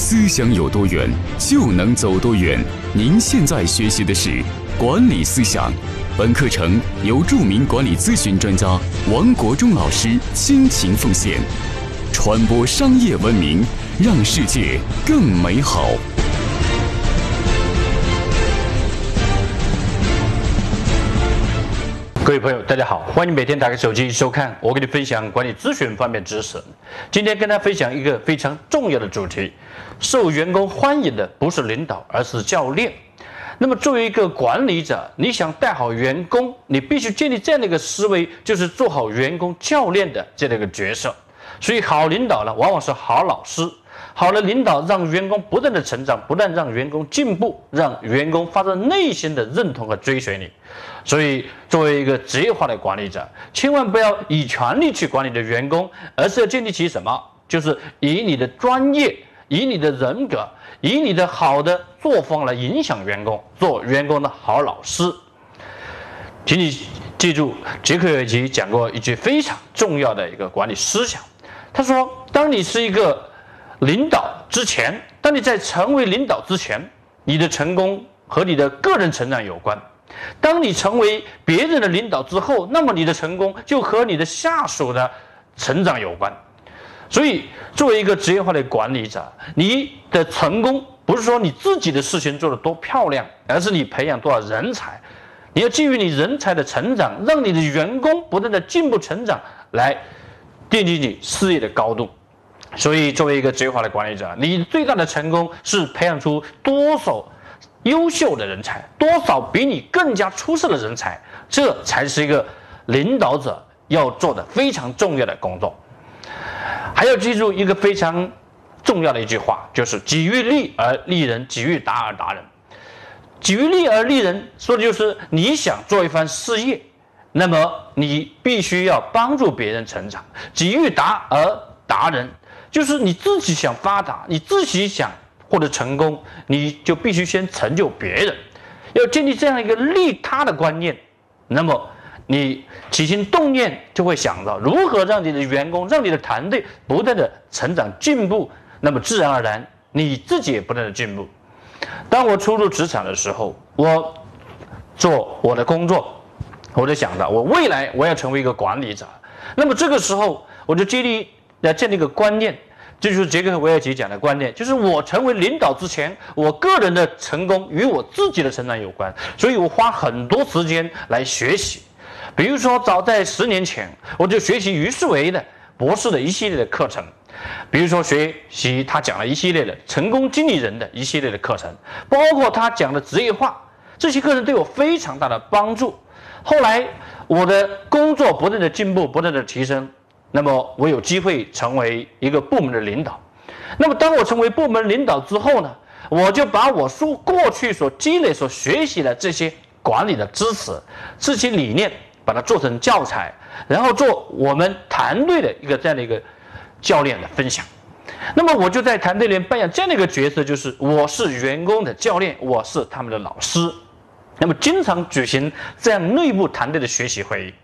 思想有多远，就能走多远。您现在学习的是管理思想，本课程由著名管理咨询专家王国忠老师倾情奉献，传播商业文明，让世界更美好。各位朋友，大家好，欢迎每天打开手机收看我给你分享管理咨询方面知识。今天跟大家分享一个非常重要的主题：受员工欢迎的不是领导，而是教练。那么作为一个管理者，你想带好员工，你必须建立这样的一个思维，就是做好员工教练的这样的一个角色。所以，好领导呢，往往是好老师。好的领导让员工不断的成长，不断让员工进步，让员工发自内心的认同和追随你。所以，作为一个职业化的管理者，千万不要以权力去管理的员工，而是要建立起什么？就是以你的专业、以你的人格、以你的好的作风来影响员工，做员工的好老师。请你记住，杰克尔吉讲过一句非常重要的一个管理思想，他说：“当你是一个。”领导之前，当你在成为领导之前，你的成功和你的个人成长有关；当你成为别人的领导之后，那么你的成功就和你的下属的成长有关。所以，作为一个职业化的管理者，你的成功不是说你自己的事情做得多漂亮，而是你培养多少人才。你要基于你人才的成长，让你的员工不断的进步成长，来奠定你事业的高度。所以，作为一个职业化的管理者，你最大的成功是培养出多少优秀的人才，多少比你更加出色的人才，这才是一个领导者要做的非常重要的工作。还要记住一个非常重要的一句话，就是“己欲立而立人，己欲达而达人”。己欲立而立人，说的就是你想做一番事业，那么你必须要帮助别人成长；己欲达而达人。就是你自己想发达，你自己想获得成功，你就必须先成就别人，要建立这样一个利他的观念，那么你起心动念就会想到如何让你的员工、让你的团队不断的成长进步，那么自然而然你自己也不断的进步。当我初入职场的时候，我做我的工作，我就想到我未来我要成为一个管理者，那么这个时候我就建立。要建立一个观念，这就是杰克·韦尔奇讲的观念，就是我成为领导之前，我个人的成功与我自己的成长有关，所以我花很多时间来学习。比如说，早在十年前，我就学习于世维的博士的一系列的课程，比如说学习他讲了一系列的成功经理人的一系列的课程，包括他讲的职业化，这些课程对我非常大的帮助。后来，我的工作不断的进步，不断的提升。那么我有机会成为一个部门的领导，那么当我成为部门领导之后呢，我就把我所过去所积累、所学习的这些管理的知识、这些理念，把它做成教材，然后做我们团队的一个这样的一个教练的分享。那么我就在团队里面扮演这样的一个角色，就是我是员工的教练，我是他们的老师。那么经常举行这样内部团队的学习会议。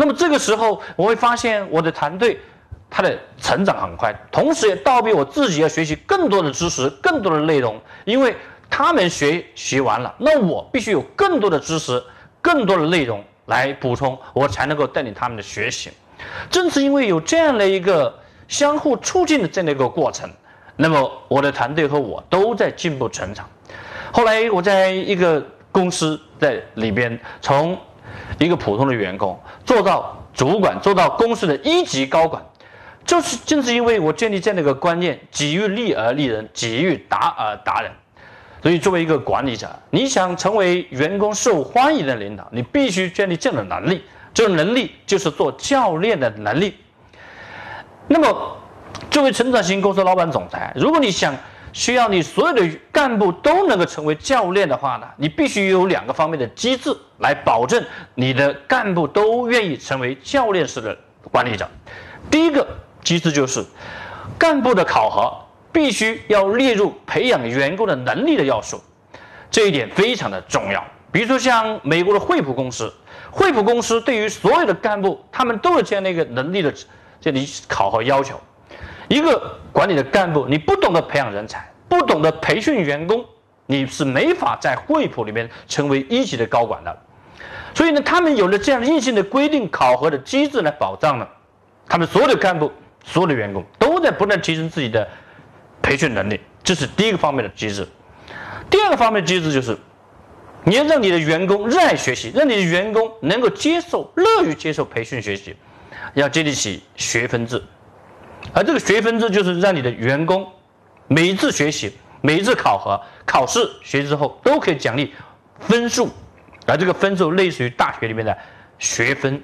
那么这个时候，我会发现我的团队，他的成长很快，同时也倒逼我自己要学习更多的知识、更多的内容，因为他们学习完了，那我必须有更多的知识、更多的内容来补充，我才能够带领他们的学习。正是因为有这样的一个相互促进的这样的一个过程，那么我的团队和我都在进步成长。后来我在一个公司在里边从。一个普通的员工做到主管，做到公司的一级高管，就是正是因为我建立这样的一个观念：己欲立而立人，己欲达而达人。所以，作为一个管理者，你想成为员工受欢迎的领导，你必须建立这样的能力。这种能力就是做教练的能力。那么，作为成长型公司老板总裁，如果你想，需要你所有的干部都能够成为教练的话呢，你必须有两个方面的机制来保证你的干部都愿意成为教练式的管理者。第一个机制就是，干部的考核必须要列入培养员工的能力的要素，这一点非常的重要。比如说像美国的惠普公司，惠普公司对于所有的干部，他们都有这样的一个能力的这里考核要求。一个管理的干部，你不懂得培养人才，不懂得培训员工，你是没法在惠普里面成为一级的高管的。所以呢，他们有了这样硬性的规定考核的机制来保障呢，他们所有的干部、所有的员工都在不断提升自己的培训能力，这是第一个方面的机制。第二个方面机制就是，你要让你的员工热爱学习，让你的员工能够接受、乐于接受培训学习，要建立起学分制。而这个学分制就是让你的员工每一次学习、每一次考核、考试学习之后都可以奖励分数。而这个分数类似于大学里面的学分，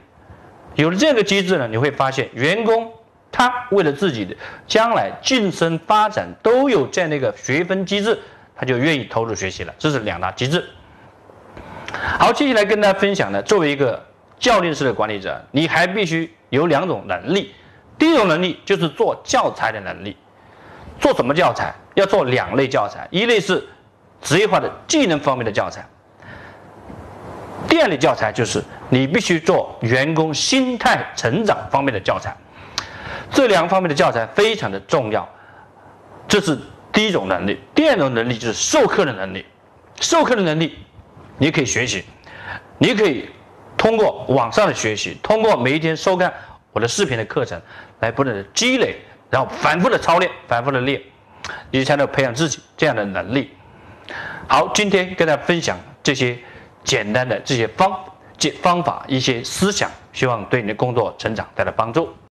有了这个机制呢，你会发现员工他为了自己的将来晋升发展都有这样的一个学分机制，他就愿意投入学习了。这是两大机制。好，接下来跟大家分享的，作为一个教练式的管理者，你还必须有两种能力。第一种能力就是做教材的能力。做什么教材？要做两类教材，一类是职业化的技能方面的教材。第二类教材就是你必须做员工心态成长方面的教材，这两方面的教材非常的重要，这是第一种能力。第二种能力就是授课的能力，授课的能力你可以学习，你可以通过网上的学习，通过每一天收看我的视频的课程来不断的积累，然后反复的操练，反复的练，你才能培养自己这样的能力。好，今天跟大家分享这些。简单的这些方、这方法、一些思想，希望对你的工作成长带来帮助。